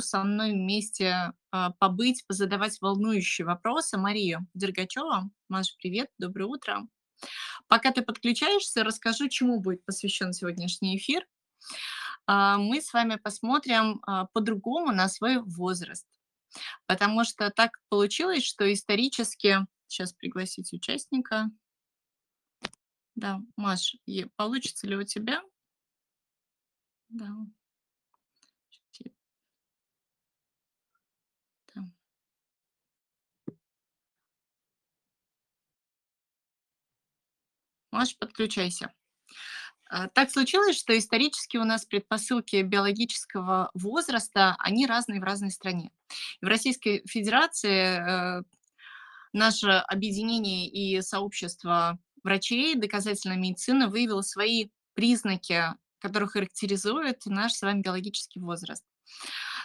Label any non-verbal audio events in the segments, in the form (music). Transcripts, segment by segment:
со мной вместе, а, побыть, позадавать волнующие вопросы Марию Дергачеву. Маша, привет, доброе утро. Пока ты подключаешься, расскажу, чему будет посвящен сегодняшний эфир. А, мы с вами посмотрим а, по-другому на свой возраст, потому что так получилось, что исторически... Сейчас пригласить участника. Да, Маш, получится ли у тебя? Да. Те- да. Маш, подключайся. А, Так случилось, что исторически у нас предпосылки биологического возраста, они разные в разной стране. В Российской Федерации э, наше объединение и сообщество врачей доказательной медицины выявило свои признаки, которые характеризуют наш с вами биологический возраст.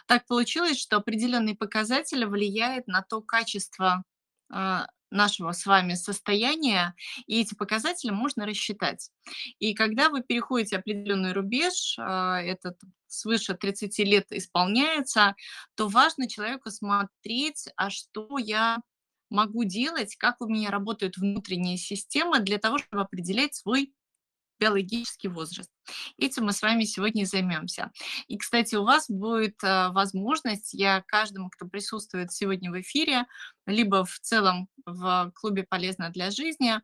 Так получилось, что определенные показатели влияют на то качество а, нашего с вами состояния, и эти показатели можно рассчитать. И когда вы переходите определенный рубеж, а, этот свыше 30 лет исполняется, то важно человеку смотреть, а что я могу делать, как у меня работают внутренние системы для того, чтобы определять свой биологический возраст. Этим мы с вами сегодня займемся. И, кстати, у вас будет э, возможность, я каждому, кто присутствует сегодня в эфире, либо в целом в клубе «Полезно для жизни»,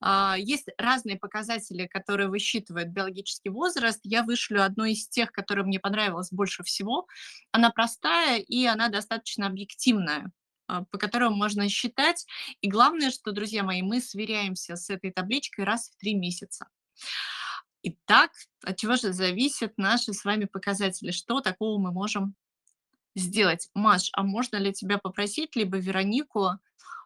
а, есть разные показатели, которые высчитывают биологический возраст. Я вышлю одну из тех, которая мне понравилась больше всего. Она простая и она достаточно объективная по которым можно считать. И главное, что, друзья мои, мы сверяемся с этой табличкой раз в три месяца. Итак, от чего же зависят наши с вами показатели? Что такого мы можем сделать? Маш, а можно ли тебя попросить, либо Веронику,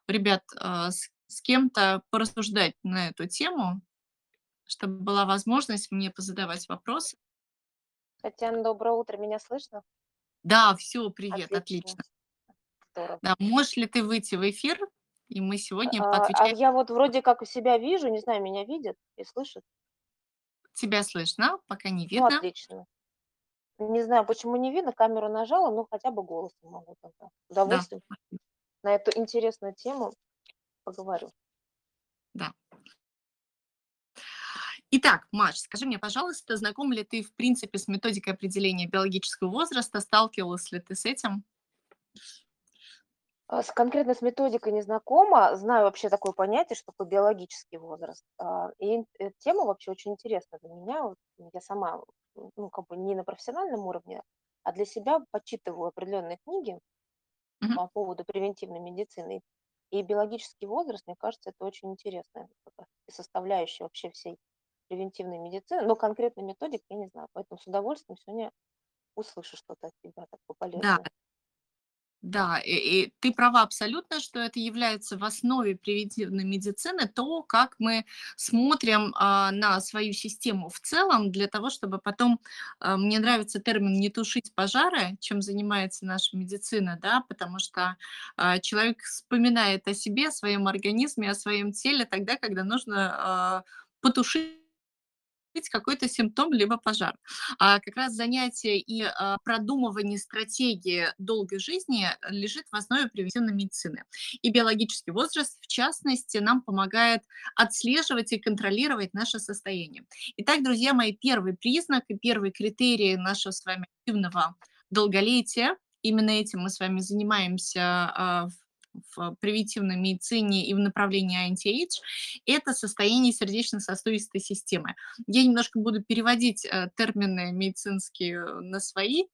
ребят, а, с, с кем-то порассуждать на эту тему, чтобы была возможность мне позадавать вопросы? Татьяна, доброе утро. Меня слышно? Да, все, привет, Отлично. отлично. Здорово. Да, можешь ли ты выйти в эфир, и мы сегодня А, а поотвечаем. я вот вроде как у себя вижу, не знаю, меня видят и слышат. Тебя слышно, пока не Ну, видно. отлично. Не знаю, почему не видно, камеру нажала, но хотя бы голосом могу тогда. С Да, удовольствием на эту интересную тему поговорю. да. Итак, Маш, скажи мне, пожалуйста, знаком ли ты, в принципе, с методикой определения биологического возраста? Сталкивалась ли ты с этим? А, С конкретно с методикой не знакома, знаю вообще такое понятие, что такое биологический возраст. А, И э, тема вообще очень интересна для меня. Вот Я сама, ну, как бы не на профессиональном уровне, а для себя почитываю определенные книги Мгм. по поводу превентивной медицины. И биологический возраст, мне кажется, это очень интересная такая составляющая вообще всей превентивной медицины. Но конкретной методик я не знаю, поэтому с удовольствием сегодня услышу что-то от тебя такое полезное. да, и, и ты права абсолютно, что это является в основе превентивной медицины, то, как мы смотрим а, на свою систему в целом, для того, чтобы потом, а, мне нравится термин «не тушить пожары», чем занимается наша медицина, да, потому что а, человек вспоминает о себе, о своем организме, о своем теле тогда, когда нужно а, потушить какой-то симптом либо пожар. А как раз занятие и а, продумывание стратегии долгой жизни лежит в основе превентивной медицины. И биологический возраст, в частности, нам помогает отслеживать и контролировать наше состояние. Итак, друзья мои, первый признак и первый критерий нашего с вами активного долголетия, именно этим мы с вами занимаемся а, в в превентивной медицине и в направлении anti-age, это состояние сердечно-сосудистой системы. Я немножко буду переводить э, термины медицинские э, на свои.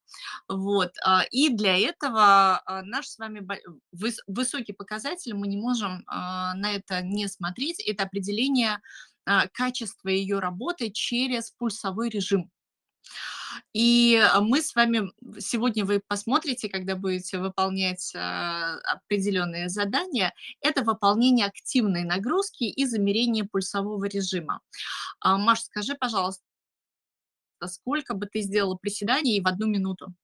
Вот. а, И для этого а, наш с вами высокий показатель, мы не можем а, на это не смотреть, это определение качества ее работы через пульсовой режим. И а, мы с вами сегодня вы посмотрите, когда будете выполнять а, определенные задания, это выполнение активной нагрузки и замерение пульсового режима. А, Маш, скажи, пожалуйста, сколько бы ты сделала приседаний в одну минуту?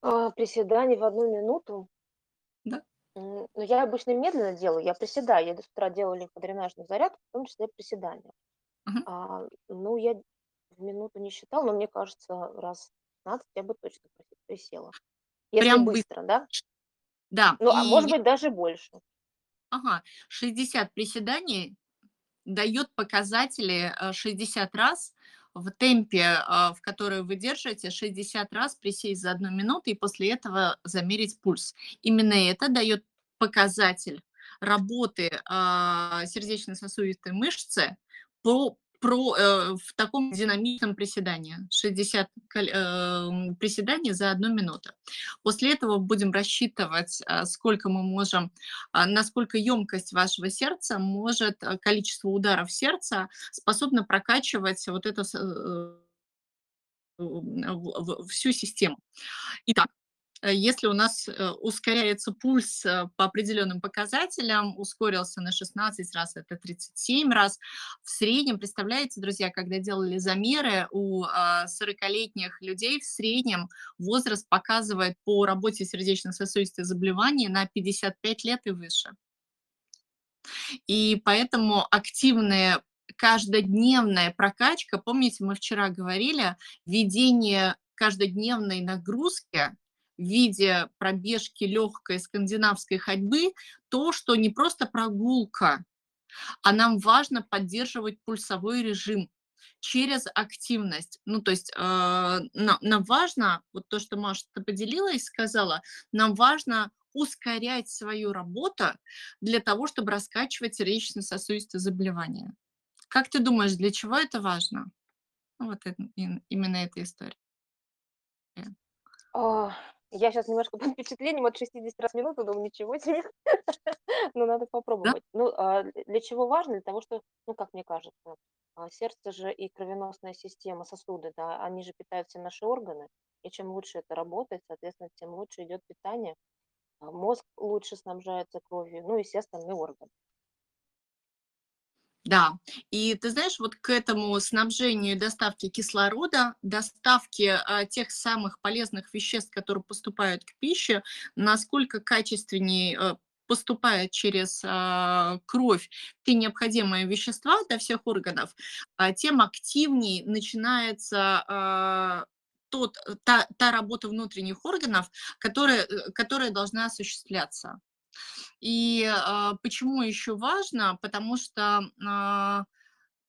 А, Приседаний в одну минуту. Да? Ну, я обычно медленно делаю, я приседаю. Я до утра делаю лимфодренажную зарядку, в том числе приседания. Мгм. А, ну, я в минуту не считала, но мне кажется, раз 16 я бы точно присела. Если Прям быстро. быстро, да? Да, Ну, а может быть, даже больше. Ага, 60 приседаний дает показатели, э, 60 раз в темпе, а, в который вы держите, 60 раз присесть за 1 минуту и после этого замерить пульс. Именно это дает показатель работы, а, сердечно-сосудистой мышцы по про э, в таком динамичном приседании. 60 каль эм, приседаний за 1 минуту. После этого будем рассчитывать, а, сколько мы можем, а, насколько ёмкость вашего сердца может, а, количество ударов сердца способно прокачивать вот это с э в всю систему. Итак, э, если у нас, э, ускоряется пульс, э, по определенным показателям, ускорился на 16 раз, это 37 раз. В среднем, представляете, друзья, когда делали замеры у, а, 40-летних людей, в среднем возраст показывает по работе сердечно-сосудистых заболеваний на 55 лет и выше. И поэтому активная каждодневная прокачка, помните, мы вчера говорили, введение каждодневной нагрузки в виде пробежки легкой скандинавской ходьбы, то, что не просто прогулка, а нам важно поддерживать пульсовой режим через активность. Ну, то есть, э, на нам важно, вот то, что Маша поделилась, сказала, нам важно ускорять свою работу для того, чтобы раскачивать сердечно-сосудистые заболевания. Как ты думаешь, для чего это важно? Вот эт ин именно эта история. А, я щас немножко под впечатлением от 60 раз в минуту, думаю: "Ничего себе". (laughs) Ну, надо Да. попробовать. Ну, а для чего важно? Для того, что, ну, как мне кажется, а, сердце же и кровеносная система, сосуды, да, они же питают все наши органы. И чем лучше это работает, соответственно, тем лучше идет питание, а мозг лучше снабжается кровью, ну и все остальные органы. Да, и ты знаешь, вот к этому снабжению и доставке кислорода, доставке, а, тех самых полезных веществ, которые поступают к пище, насколько качественней, э, поступает через, а, кровь те необходимые вещества для всех органов, а, тем активней начинается, а, тот та та работа внутренних органов, которая, э, которая должна осуществляться. И, а, почему еще важно? Потому что,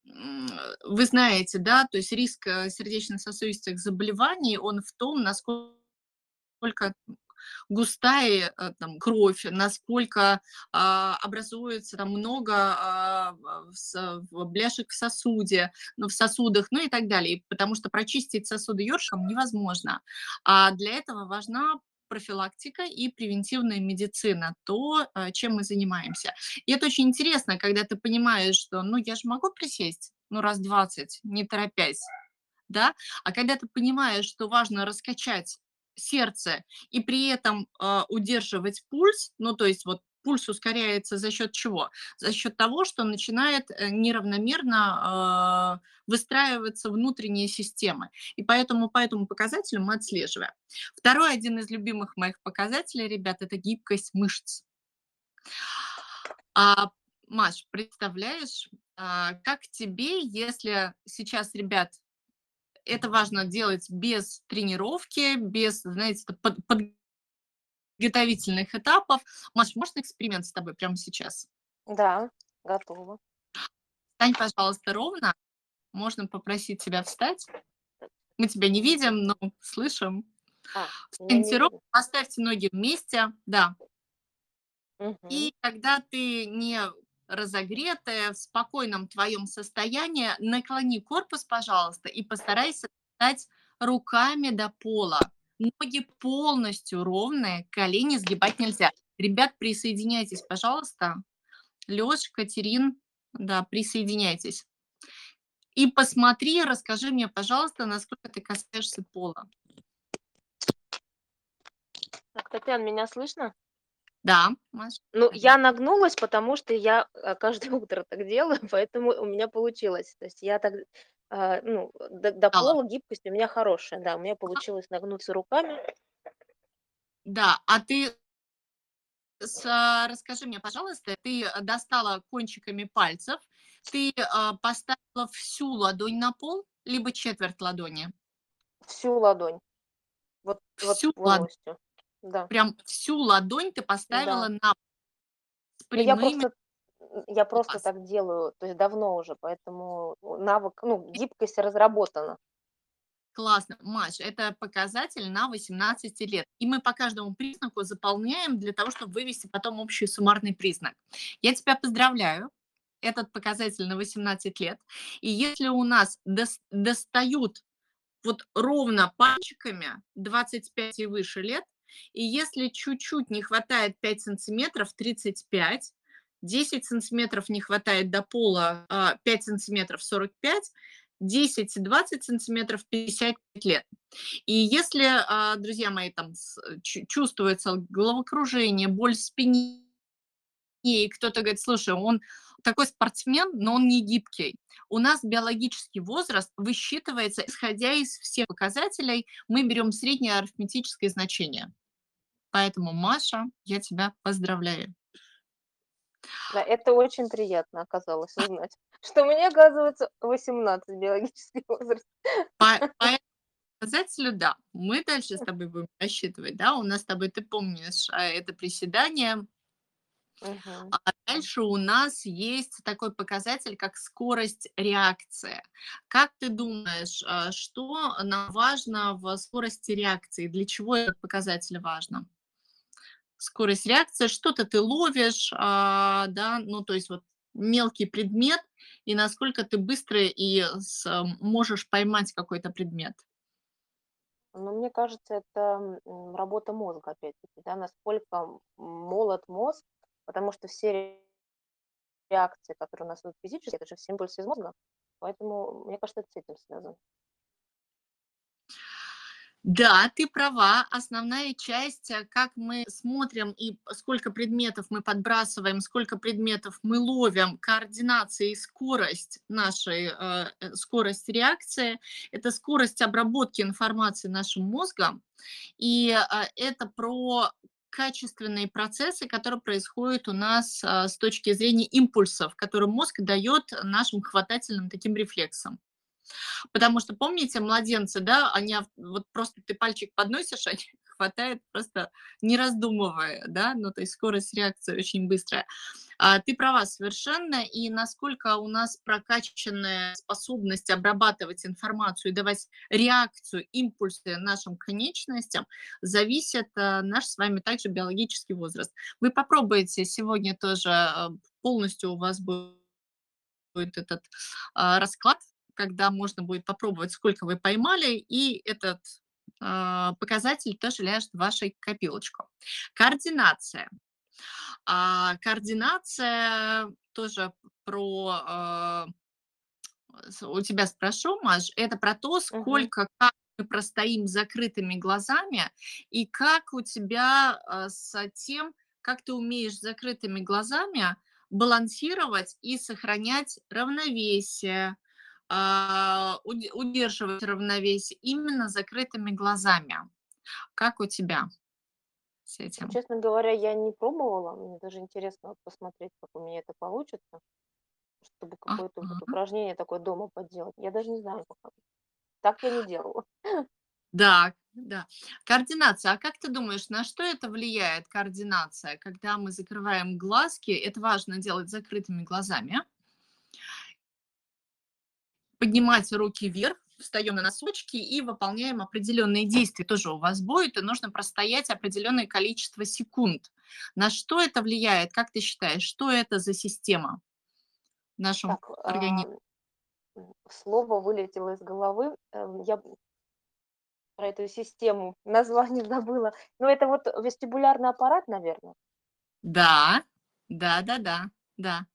м, вы знаете, да, то есть риск, э, сердечно-сосудистых заболеваний, он в том, насколько густая, э, там кровь, насколько, а, образуется там много, в с бляшек в сосуде, ну, в сосудах, ну и так далее. Потому что прочистить сосуды ёршиком невозможно. А для этого важна профилактика и превентивная медицина, то, а, чем мы занимаемся. И это очень интересно, когда ты понимаешь, что, ну, я же могу присесть, ну, раз 20, не торопясь, да. А когда ты понимаешь, что важно раскачать сердце и при этом, а, удерживать пульс, ну, то есть вот пульс ускоряется за счет чего? За счет того, что начинает, э, неравномерно, а, выстраиваться внутренние системы. И поэтому по этому показателю мы отслеживаем. Второй, один из любимых моих показателей, ребят- это гибкость мышц. А, Маш, представляешь, а, как тебе, если сейчас, ребят, это важно делать без тренировки, без, знаете, под подготовительных этапов. Маш, можно эксперимент с тобой прямо сейчас? Да, готова. Встань, пожалуйста, ровно. Можно попросить тебя встать. Мы тебя не видим, но слышим. А, Встаньте ровно, поставьте ноги вместе, да. Мгм. И когда ты не разогретая, в спокойном твоем состоянии, наклони корпус, пожалуйста, и постарайся встать руками до пола. Ноги полностью ровные, колени сгибать нельзя. Ребят, присоединяйтесь, пожалуйста. Лёш, Катерин, да, присоединяйтесь. И посмотри, расскажи мне, пожалуйста, насколько ты касаешься пола. Так, Татьяна, меня слышно? Да, Маш. Ну, я нагнулась, потому что я, а, каждое (laughs) утро так делаю, поэтому у меня получилось. То есть я так, а, ну, до до Стала. пола гибкость у меня хорошая. Да, у меня получилось нагнуться руками. Да, а ты с а, расскажи мне, пожалуйста, ты, э, достала кончиками пальцев, ты, а, поставила всю ладонь на пол либо четверть ладони? Всю ладонь. Вот вот Всю лад полностью. Да. прям всю ладонь ты поставила Да. на с Ну, я прямыми просто м, я просто Класс. так делаю, то есть давно уже, поэтому навык, ну, гибкость разработана. Классно, Маш, это показатель на 18 лет. И мы по каждому признаку заполняем для того, чтобы вывести потом общий суммарный признак. Я тебя поздравляю. Этот показатель на 18 лет. И если у нас дос достают вот ровно пальчиками 25 и выше лет, и если чуть-чуть не хватает 5 сантиметров- 35, 10 сантиметров не хватает до пола, а, 5 сантиметров- 45, 10 и 20 сантиметров- 55 лет. И если, а, друзья мои, там чувствуется головокружение, боль в спине, и кто-то говорит: "Слушай, он такой спортсмен, но он не гибкий". У нас биологический возраст высчитывается, исходя из всех показателей. Мы берем среднее арифметическое значение. Поэтому, Маша, я тебя поздравляю. Да, это очень приятно оказалось узнать, (laughs) что мне, оказывается, 18 биологический возраст. По (laughs) по этому показателю, да, мы дальше с тобой будем рассчитывать, да. У нас с тобой, ты помнишь, а, это приседание. Мгм. А дальше у нас есть такой показатель, как скорость реакции. Как ты думаешь, а, что нам важно в скорости реакции? Для чего этот показатель важно? Скорость реакции, что-то ты ловишь, а, да, ну, то есть вот мелкий предмет, и насколько ты быстро и с можешь поймать какой-то предмет. Ну, мне кажется, это, работа мозга опять-таки, да, насколько молод мозг, потому что все реакции, которые у нас идут физически, это же все импульсы из мозга. Поэтому, мне кажется, это с этим связано. Да, ты права. Основная часть, э, как мы смотрим и сколько предметов мы подбрасываем, сколько предметов мы ловим, координация и скорость нашей, э, э, скорость реакции- это скорость обработки информации нашим мозгом. И, а, это про качественные процессы, которые происходят у нас, а, с точки зрения импульсов, которые мозг дает нашим хватательным таким рефлексам. Потому что, помните, младенцы, да, они вот просто ты пальчик подносишь, (laughs) они хватают просто не раздумывая, да, ну, то есть скорость реакции очень быстрая. А, ты права совершенно. И насколько у нас прокачанная способность обрабатывать информацию и давать реакцию, импульсы нашим конечностям, зависит, а, наш с вами также биологический возраст. Вы попробуйте сегодня тоже, а, полностью у вас будет этот, а, расклад, когда можно будет попробовать, сколько вы поймали, и этот, а, показатель тоже ляжет в вашей копилочку. Координация. А, координация тоже про, с у тебя спрошу, Маш, это про то, сколько, как мы простоим закрытыми глазами и как у тебя, а, с тем, как ты умеешь с закрытыми глазами балансировать и сохранять равновесие, удерживать равновесие именно закрытыми глазами. Как у тебя с Ну, этим? честно говоря, я не пробовала. Мне даже интересно посмотреть, как у меня это получится, чтобы какое-то вот упражнение такое дома поделать. Я даже не знаю пока. Так я не делала. Да, да. Координация. А как ты думаешь, на что это влияет, координация, когда мы закрываем глазки? Это важно делать закрытыми глазами. Поднимать руки вверх, встаем на носочки и выполняем определенные действия. Тоже у вас будет, и нужно простоять определенное количество секунд. На что это влияет? Как ты считаешь, что это за система в нашем Так, органи ам, м, слово вылетело из головы. Эм, я про эту систему название (laughs) забыла. Но это вот вестибулярный аппарат, наверно? Да, да-да-да, да, да.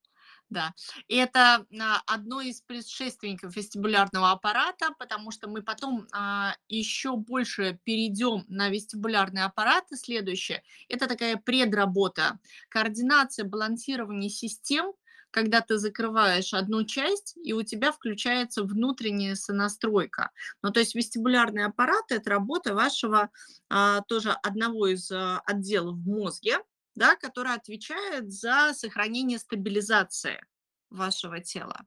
И это, а, одно из предшественников вестибулярного аппарата, потому что мы потом, а, еще больше перейдем на вестибулярный аппарат. И следующее- это такая предработа. Координация, балансирование систем, когда ты закрываешь одну часть, и у тебя включается внутренняя сонастройка. Ну, то есть вестибулярный аппарат- это работа вашего, а, тоже одного из, а, отделов в мозге, да, который отвечает за сохранение стабилизации вашего тела.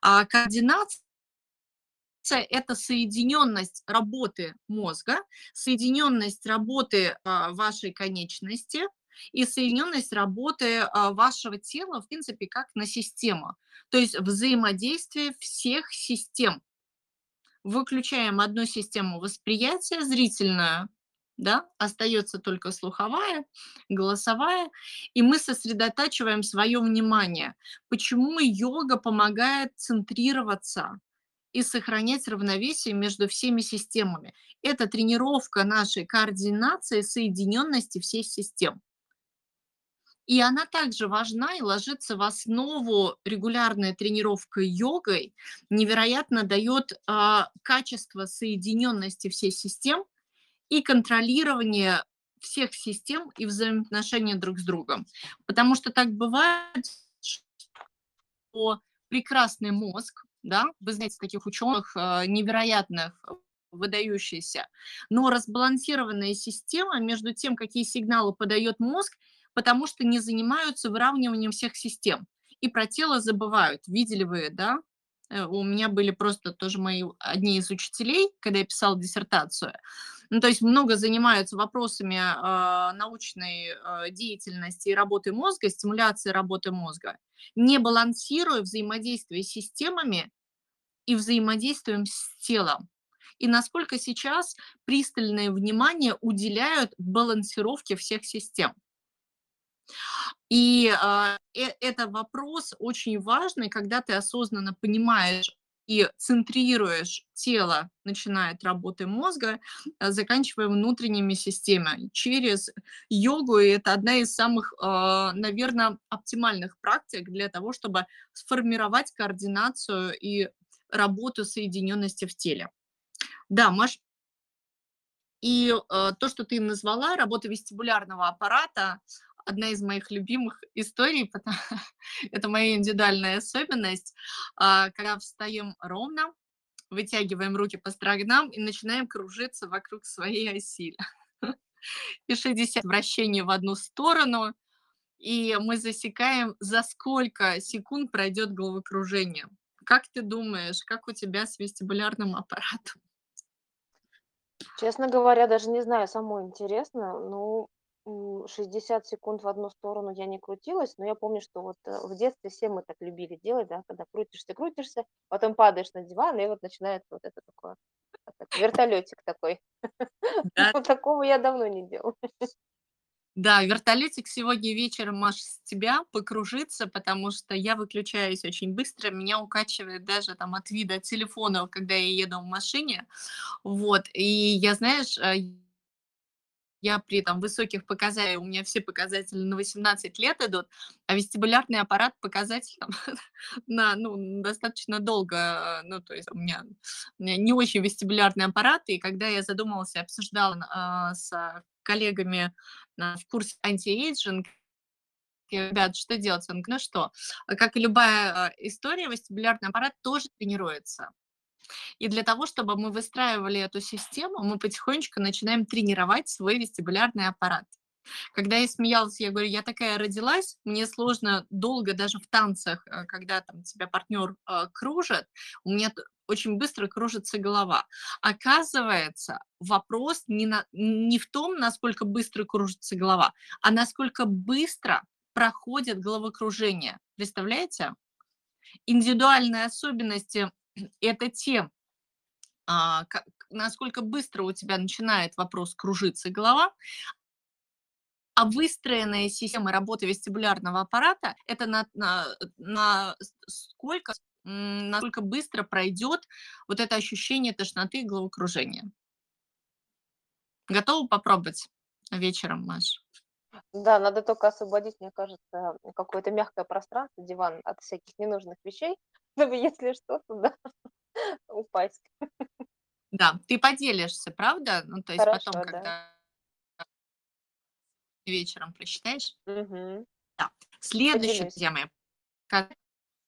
А координац это соединенность работы мозга, соединенность работы а, вашей конечности и соединенность работы а, вашего тела, в принципе, как на систему. То есть взаимодействие всех систем. Выключаем одну систему восприятия, зрительную, да, остается только слуховая, голосовая, и мы сосредотачиваем свое внимание. Почему йога помогает центрироваться и сохранять равновесие между всеми системами? Это тренировка нашей координации, соединенности всех систем. И она также важна и ложится в основу регулярная тренировка йогой, невероятно дает э, качество соединенности всех систем, и контролирование всех систем и взаимоотношения друг с другом. Потому что так бывает, что прекрасный мозг, да, вы знаете таких ученых э, невероятных, выдающихся, но разбалансированная система между тем, какие сигналы подает мозг, потому что не занимаются выравниванием всех систем. И про тело забывают. Видели вы, да? Э, у меня были просто тоже мои одни из учителей, когда я писала диссертацию. Ну, то есть много занимаются вопросами э, научной э, деятельности и работы мозга, стимуляции работы мозга, не балансируя взаимодействие с системами и взаимодействием с телом. И насколько сейчас пристальное внимание уделяют балансировке всех систем. И э, это вопрос очень важный, когда ты осознанно понимаешь и центрируешь тело, начиная от работы мозга, э, заканчивая внутренними системами. Через йогу и это одна из самых, э, наверное, оптимальных практик для того, чтобы сформировать координацию и работу соединенности в теле. Да, Маш, и э, то, что ты назвала, работа вестибулярного аппарата, одна из моих любимых историй, потому (laughs) это моя индивидуальная особенность. А, когда встаем ровно, вытягиваем руки по сторонам и начинаем кружиться вокруг своей оси. (laughs) И 60 вращений в одну сторону, и мы засекаем, за сколько секунд пройдет головокружение. Как ты думаешь, как у тебя с вестибулярным аппаратом? Честно говоря, даже не знаю, самой интересно. Ну, 60 секунд в одну сторону я не крутилась, но я помню, что вот э, в детстве все мы так любили делать, да, когда крутишься, крутишься, потом падаешь на диван, и вот начинается вот это такое, вертолетик такой. (laughs) Да. Вот такого я давно не делала. Да, вертолетик сегодня вечером, Маш, с тебя покружится, потому что я выключаюсь очень быстро, меня укачивает даже там от вида телефона, когда я еду в машине, вот, и я, знаешь, э, я при там высоких показателях, у меня все показатели на 18 лет идут, а вестибулярный аппарат показатель там, (laughs) на, ну, достаточно долго, ну, то есть у меня, у меня не очень вестибулярный аппарат, и когда я задумалась и обсуждала э, с коллегами э, в курсе anti-aging, ребят, что делать? Он говорит, ну что, как и любая э, история, вестибулярный аппарат тоже тренируется. И для того, чтобы мы выстраивали эту систему, мы потихонечку начинаем тренировать свой вестибулярный аппарат. Когда я смеялась, я говорю, я такая родилась, мне сложно долго даже в танцах, э, когда там тебя партнер э, кружит, у меня очень быстро кружится голова. Оказывается, вопрос не, на, не в том, насколько быстро кружится голова, а насколько быстро проходит головокружение. Представляете? Индивидуальные особенности это те, а, как, насколько быстро у тебя начинает вопрос кружиться голова, а выстроенная система работы вестибулярного аппарата – это на, на, на сколько, насколько быстро пройдет вот это ощущение тошноты и головокружения. Готова попробовать вечером, Маш? Да, надо только освободить, мне кажется, какое-то мягкое пространство, диван от всяких ненужных вещей, чтобы, если что, туда (laughs) упасть. Да, ты поделишься, правда? Ну, то есть Хорошо, потом, да. когда вечером прочитаешь. Мгм. Да. Поделюсь. друзья мои, как,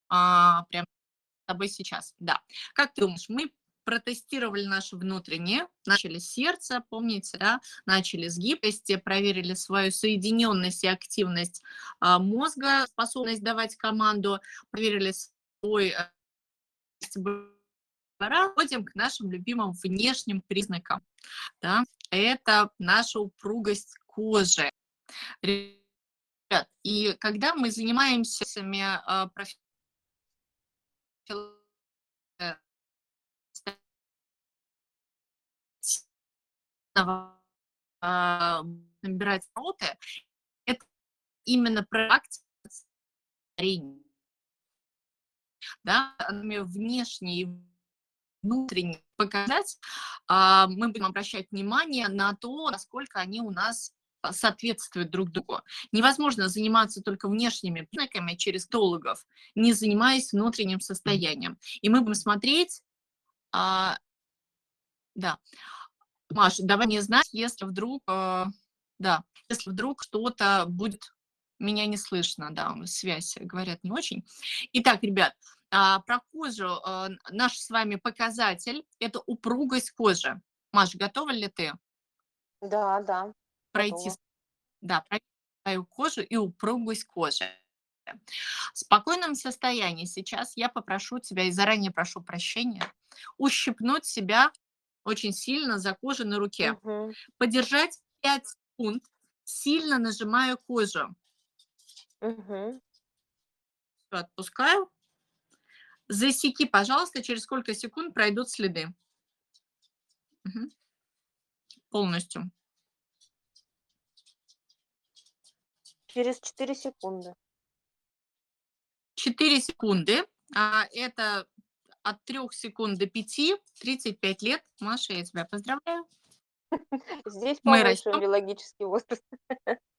а, прям с тобой сейчас. Да. Как ты думаешь, мы протестировали наше внутреннее, начали с сердца, помните, да, начали с гибкости, проверили свою соединенность и активность а, мозга, способность давать команду, проверили свой э, Переходим к нашим любимым внешним признакам. Да? Это наша упругость кожи. И когда мы занимаемся а, набирать роты, это именно практика да, внешние и внутренние показать, а, мы будем обращать внимание на то, насколько они у нас соответствуют друг другу. Невозможно заниматься только внешними признаками через тологов, не занимаясь внутренним состоянием. И мы будем смотреть, а, да, Маша, давай мне знать, если вдруг, э, да, если вдруг что-то будет, меня не слышно, да, связь, говорят, не очень. Итак, ребят, а, про кожу. А, наш с вами показатель – это упругость кожи. Маш, готова ли ты? Да, да. Пройти, готова. да, пройти свою кожу и упругость кожи. В спокойном состоянии сейчас я попрошу тебя, и заранее прошу прощения, ущипнуть себя очень сильно за кожу на руке. Угу. Подержать 5 секунд, сильно нажимаю кожу. Угу. Отпускаю. Засеки, пожалуйста, через сколько секунд пройдут следы. Угу. Полностью. Через 4 секунды. 4 секунды. А, это от 3 секунд до 5, 35 лет. Маша, я тебя поздравляю. (laughs) Здесь повыше биологический возраст. (laughs)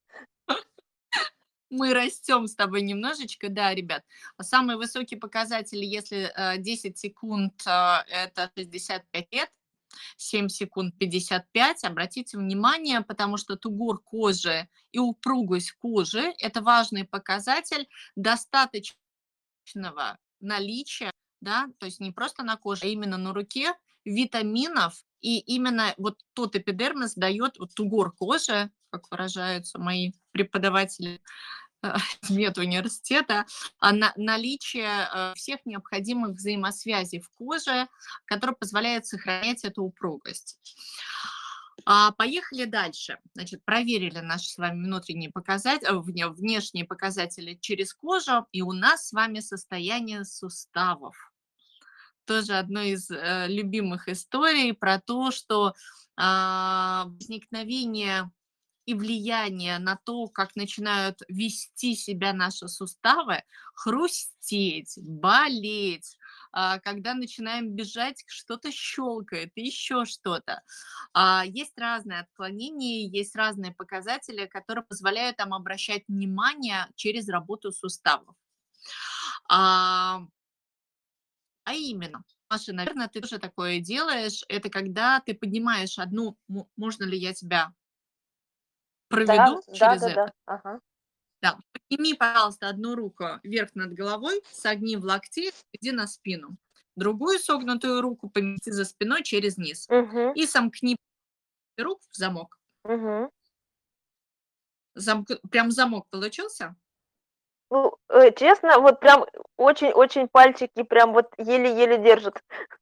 Мы растем с тобой немножечко, да, ребят. Самый высокий показатель, если 10 э, секунд, э, это 65 лет, 7 секунд 55. Обратите внимание, потому что тугор кожи и упругость кожи – это важный показатель достаточного наличия да, то есть не просто на коже, а именно на руке витаминов, и именно вот тот эпидермис дает вот тугор кожи, как выражаются мои преподаватели э, (laughs) медуниверситета, а на, наличие э, всех необходимых взаимосвязей в коже, которые позволяют сохранять эту упругость. А, поехали дальше. Значит, проверили наши с вами внутренние показатели, э, внешние показатели через кожу, и у нас с вами состояние суставов. Тоже одно из э, любимых историй про то, что э, возникновение и влияние на то, как начинают вести себя наши суставы, хрустеть, болеть, а, когда начинаем бежать, что-то щелкает, еще что-то. А, есть разные отклонения, есть разные показатели, которые позволяют нам обращать внимание через работу суставов. А, а именно, Маша, наверное, ты тоже такое делаешь. Это когда ты поднимаешь одну, можно ли я тебя проведу да, через да, это? Да, ага. Да, подними, пожалуйста, одну руку вверх над головой, согни в локте, иди на спину. Другую согнутую руку помести за спиной через низ. Угу. И сомкни рук в замок. Угу. Замк... Прям замок получился? Ну, э, честно, вот прям очень-очень пальчики прям вот еле-еле держат.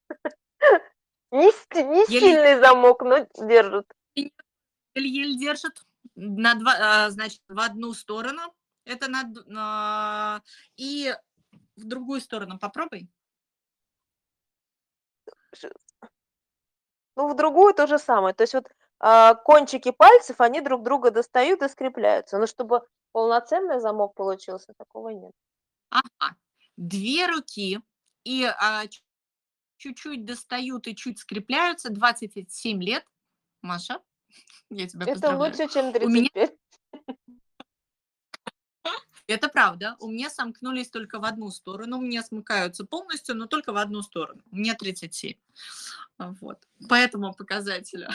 (laughs) Не, не сильный замок, но держит. Еле-еле держит на два, а, значит, в одну сторону, это на, и в другую сторону попробуй. Ну, в другую то же самое. То есть вот а, кончики пальцев, они друг друга достают и скрепляются. Но чтобы полноценный замок получился, такого нет. Ага. Две руки и а, чуть-чуть достают и чуть скрепляются. 27 лет. Маша? Я тебя Это лучше, чем 35. У меня... Это правда. У меня сомкнулись только в одну сторону. У меня смыкаются полностью, но только в одну сторону. У меня 37. Вот. По этому показателю.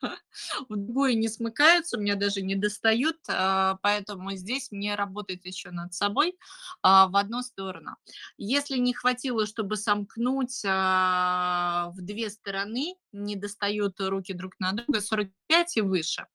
(laughs) В другую не смыкаются, у меня даже не достают, а, поэтому здесь мне работать еще над собой а, в одну сторону. Если не хватило, чтобы сомкнуть а, в две стороны, не достают руки друг на друга, 45 и выше.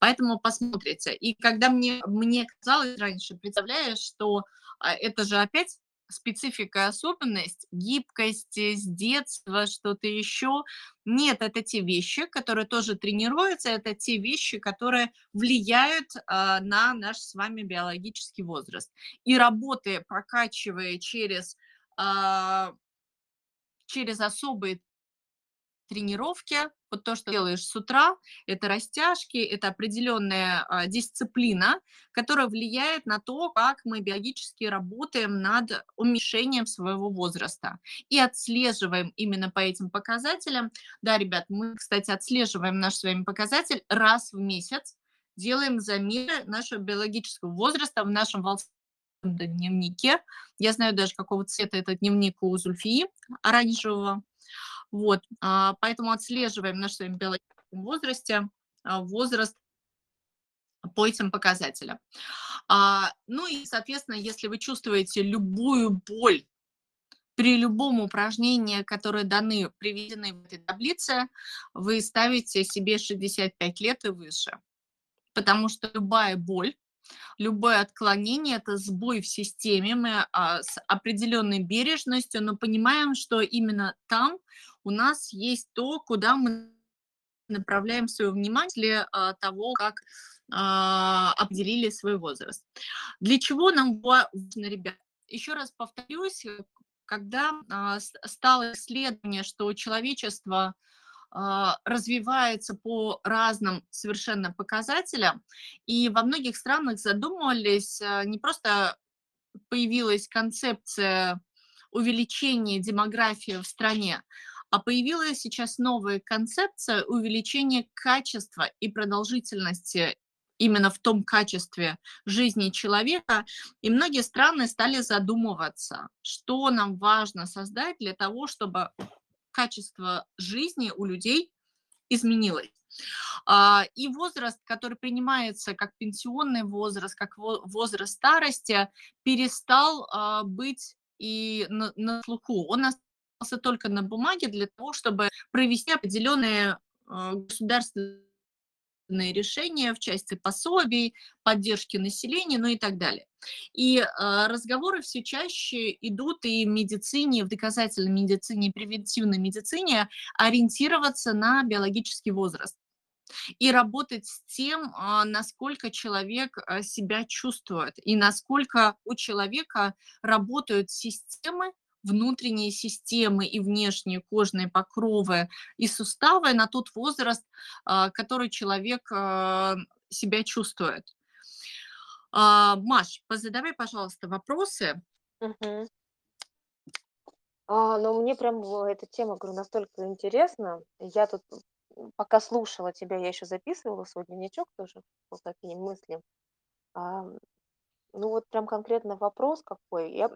Поэтому посмотрите. И когда мне, мне казалось раньше, представляешь, что это же опять специфика особенность, гибкость э, с детства, что-то еще. Нет, это те вещи, которые тоже тренируются, это те вещи, которые влияют а, на наш с вами биологический возраст. И работая, прокачивая через, а, через особые тренировки, вот то, что делаешь с утра, это растяжки, это определенная а, дисциплина, которая влияет на то, как мы биологически работаем над уменьшением своего возраста и отслеживаем именно по этим показателям. Да, ребят, мы, кстати, отслеживаем наш с вами показатель раз в месяц, делаем замеры нашего биологического возраста в нашем волшебном дневнике. Я знаю даже, какого цвета этот дневник у Зульфии, оранжевого. Вот, а, поэтому отслеживаем наш с вами биологическом возрасте, а, возраст по этим показателям. А, ну и, соответственно, если вы чувствуете любую боль при любом упражнении, которые даны, приведены в этой таблице, вы ставите себе 65 лет и выше. Потому что любая боль, любое отклонение– это сбой в системе, мы а, с определенной бережностью, но понимаем, что именно там у нас есть то, куда мы направляем свое внимание для а, того, как а, определили свой возраст. Для чего нам важно, ребят? Еще раз повторюсь, э, когда а, стало исследование, что человечество развивается по разным совершенно показателям, и во многих странах задумывались, не просто появилась концепция увеличения демографии в стране, а появилась сейчас новая концепция увеличения качества и продолжительности именно в том качестве жизни человека. И многие страны стали задумываться, что нам важно создать для того, чтобы качество жизни у людей изменилось. А, и возраст, который принимается как пенсионный возраст, как возраст старости, перестал а, быть и на, на слуху. Он остался только на бумаге для того, чтобы провести определенные а, государственные решения в части пособий, поддержки населения, ну и так далее. И э, разговоры все чаще идут и в медицине, в доказательной медицине, и превентивной медицине ориентироваться на биологический возраст и работать с тем, насколько человек себя чувствует и насколько у человека работают системы, внутренние системы и внешние кожные покровы и суставы на тот возраст, а, который человек а, себя чувствует. А, Маш, позадавай, пожалуйста, вопросы. Мгм. А, ну, мне прям эта тема, говорю, настолько интересна. Я тут, пока слушала тебя, я еще записывала свой дневничок тоже, вот такие мысли. А, ну, вот прям конкретно вопрос какой. Я,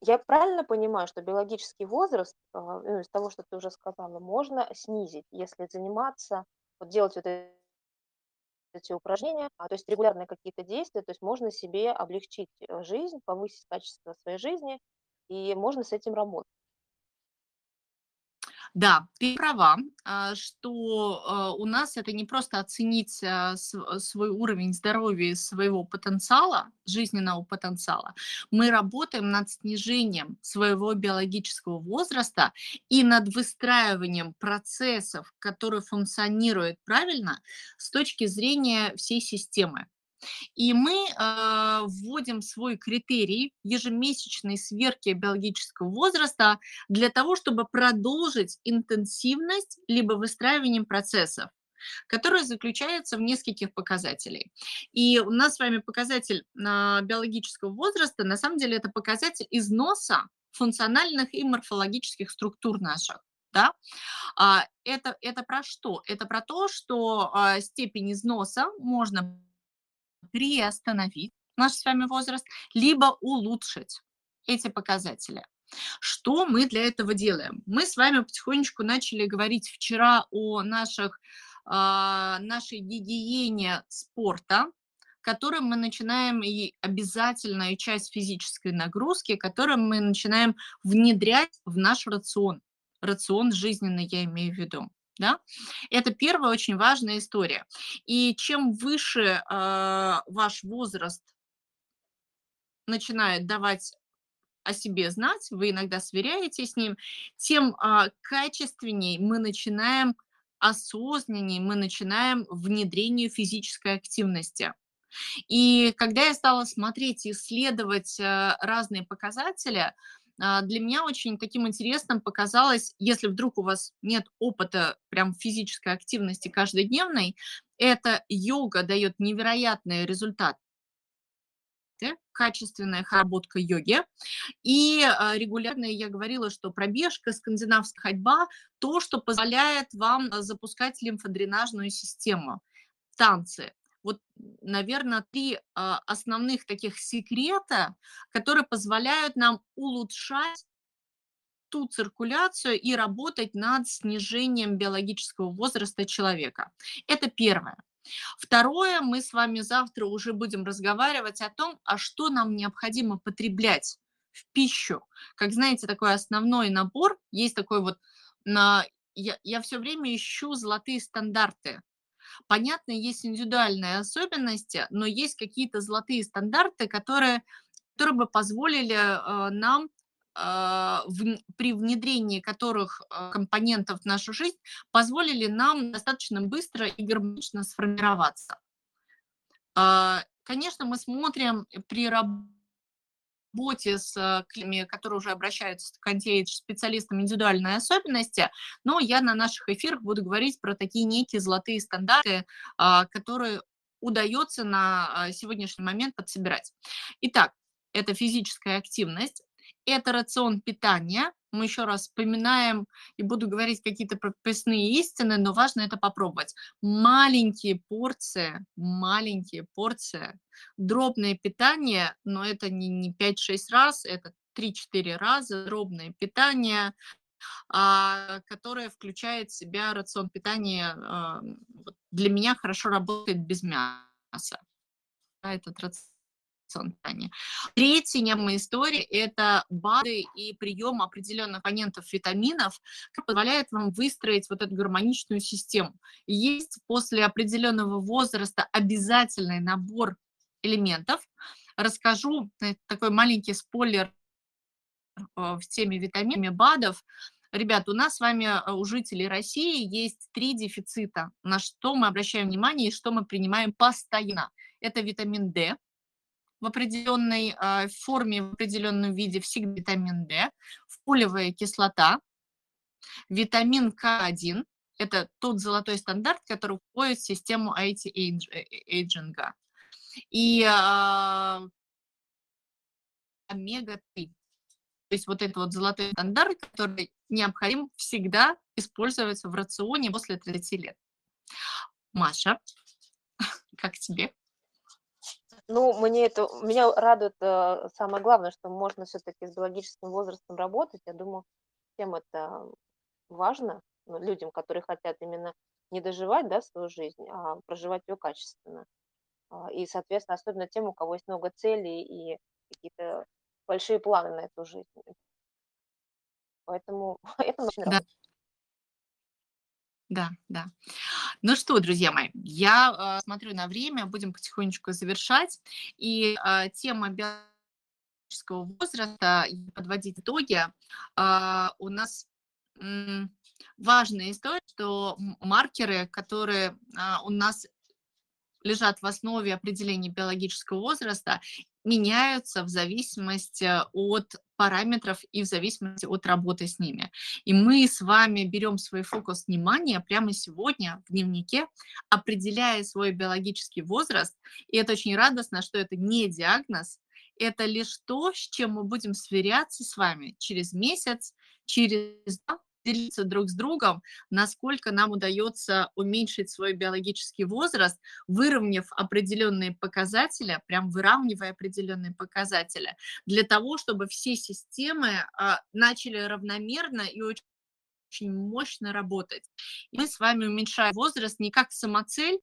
я правильно понимаю, что биологический возраст, а, ну, из того, что ты уже сказала, можно снизить, если заниматься, вот делать вот эти упражнения, а, то есть регулярные какие-то действия, то есть можно себе облегчить э, жизнь, повысить качество своей жизни, и можно с этим работать. Да, ты права, а, что а, у нас это не просто оценить а, свой уровень здоровья своего потенциала, жизненного потенциала. Мы работаем над снижением своего биологического возраста и над выстраиванием процессов, которые функционируют правильно с точки зрения всей системы. И мы э, вводим свой критерий ежемесячной сверки биологического возраста для того, чтобы продолжить интенсивность либо выстраиванием процессов которая заключается в нескольких показателей. И у нас с вами показатель э, биологического возраста, на самом деле это показатель износа функциональных и морфологических структур наших. Да? А, это, это про что? Это про то, что а, степень износа можно приостановить наш с вами возраст, либо улучшить эти показатели. Что мы для этого делаем? Мы с вами потихонечку начали говорить вчера о наших, э, нашей гигиене спорта, которым мы начинаем и обязательную часть физической нагрузки, которую мы начинаем внедрять в наш рацион. Рацион жизненный я имею в виду. Да? Это первая очень важная история. И чем выше э, ваш возраст начинает давать о себе знать, вы иногда сверяетесь с ним, тем а, качественнее мы начинаем осознаннее мы начинаем внедрение физической активности. И когда я стала смотреть и исследовать э, разные показатели, для меня очень таким интересным показалось, если вдруг у вас нет опыта прям физической активности каждодневной, это йога дает невероятный результат качественная хработка йоги. И а, регулярно я говорила, что пробежка, скандинавская ходьба, то, что позволяет вам запускать лимфодренажную систему. Танцы, вот, наверное, три а, основных таких секрета, которые позволяют нам улучшать ту циркуляцию и работать над снижением биологического возраста человека. Это первое. Второе, мы с вами завтра уже будем разговаривать о том, а что нам необходимо потреблять в пищу. Как знаете, такой основной набор, есть такой вот, на, я, я все время ищу золотые стандарты. Понятно, есть индивидуальные особенности, но есть какие-то золотые стандарты, которые, которые бы позволили э, нам э, при внедрении которых э, компонентов в нашу жизнь позволили нам достаточно быстро и гармонично сформироваться. Конечно, мы смотрим при работе работе с э, клиентами, которые уже обращаются к антиэйдж-специалистам индивидуальные особенности, но я на наших эфирах буду говорить про такие некие золотые стандарты, а, которые удается на а, сегодняшний момент подсобирать. Итак, это физическая активность, это рацион питания. Мы еще раз вспоминаем и буду говорить какие-то прописные истины, но важно это попробовать. Маленькие порции, маленькие порции, дробное питание, но это не, не 5-6 раз, это 3-4 раза дробное питание, а, которое включает в себя рацион питания. А, для меня хорошо работает без мяса. Этот рацион питания. Третья необходимая история – это БАДы и прием определенных компонентов витаминов, который позволяет вам выстроить вот эту гармоничную систему. Есть после определенного возраста обязательный набор элементов. Расскажу э, такой маленький спойлер э, в теме витаминов, БАДов. Ребят, у нас с вами, э, у жителей России, есть три дефицита, на что мы обращаем внимание и что мы принимаем постоянно. Это витамин D, в определенной э, форме, в определенном виде всегда витамин D, фолиевая кислота, витамин К1, это тот золотой стандарт, который входит в систему IT-эйджинга. И э, омега-3. То есть вот этот вот золотой стандарт, который необходим всегда использоваться в рационе после 30 лет. Маша, (laughs) как тебе? Ну, мне это меня радует, э, самое главное, что можно все таки с биологическим возрастом работать. Я думаю, всем это важно, ну, людям, которые хотят именно не доживать, да, свою жизнь, а проживать ее качественно. А, и, соответственно, особенно тем, у кого есть много целей и какие-то большие планы на эту жизнь. Поэтому (laughs) это очень Да. Да, да. Ну что, друзья мои, я э, смотрю на время, будем потихонечку завершать. И э, тема биологического возраста, подводить итоги, э, у нас э, важная история, что маркеры, которые э, у нас лежат в основе определения биологического возраста, меняются в зависимости от параметров и в зависимости от работы с ними. И мы с вами берем свой фокус внимания прямо сегодня в дневнике, определяя свой биологический возраст. И это очень радостно, что это не диагноз, это лишь то, с чем мы будем сверяться с вами через месяц, через делиться друг с другом, насколько нам удается уменьшить свой биологический возраст, выровняв определенные показатели, прям выравнивая определенные показатели, для того, чтобы все системы а, начали равномерно и очень очень мощно работать. И мы с вами уменьшаем возраст не как самоцель,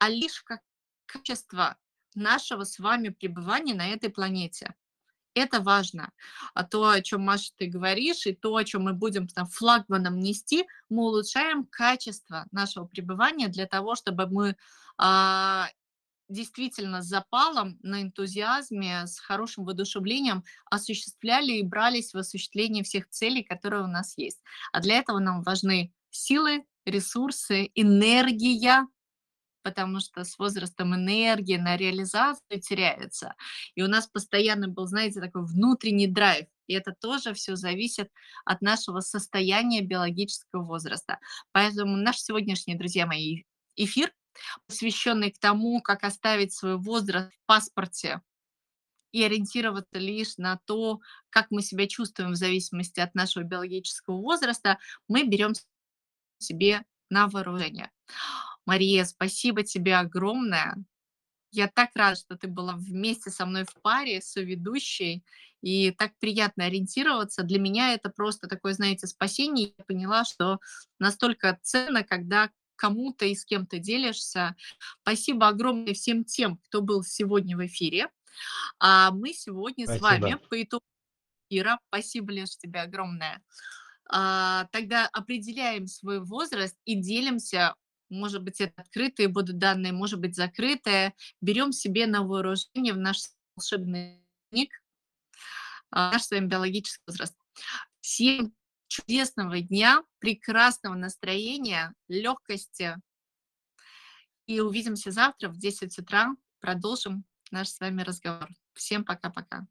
а лишь как качество нашего с вами пребывания на этой планете. Это важно. А то, о чем, Маша, ты говоришь, и то, о чем мы будем там флагманом нести, мы улучшаем качество нашего пребывания для того, чтобы мы а, действительно с запалом, на энтузиазме, с хорошим воодушевлением осуществляли и брались в осуществление всех целей, которые у нас есть. А для этого нам важны силы, ресурсы, энергия, потому что с возрастом энергия на реализацию теряется. И у нас постоянно был, знаете, такой внутренний драйв. И это тоже все зависит от нашего состояния биологического возраста. Поэтому наш сегодняшний, друзья мои, эфир, посвященный к тому, как оставить свой возраст в паспорте и ориентироваться лишь на то, как мы себя чувствуем в зависимости от нашего биологического возраста, мы берем себе на вооружение. Мария, спасибо тебе огромное. Я так рада, что ты была вместе со мной в паре, соведущей, и так приятно ориентироваться. Для меня это просто такое, знаете, спасение. Я поняла, что настолько ценно, когда кому-то и с кем то делишься. Спасибо огромное всем тем, кто был сегодня в эфире. А мы сегодня с вами Спасибо. по итогу эфира, спасибо, Леш, тебе огромное, а, тогда определяем свой возраст и делимся может быть, это открытые будут данные, может быть, закрытые. Берем себе на вооружение в наш волшебный дневник а, наш с вами биологический возраст. Всем чудесного дня, прекрасного настроения, легкости. И увидимся завтра в 10 утра. Продолжим наш с вами разговор. Всем пока-пока.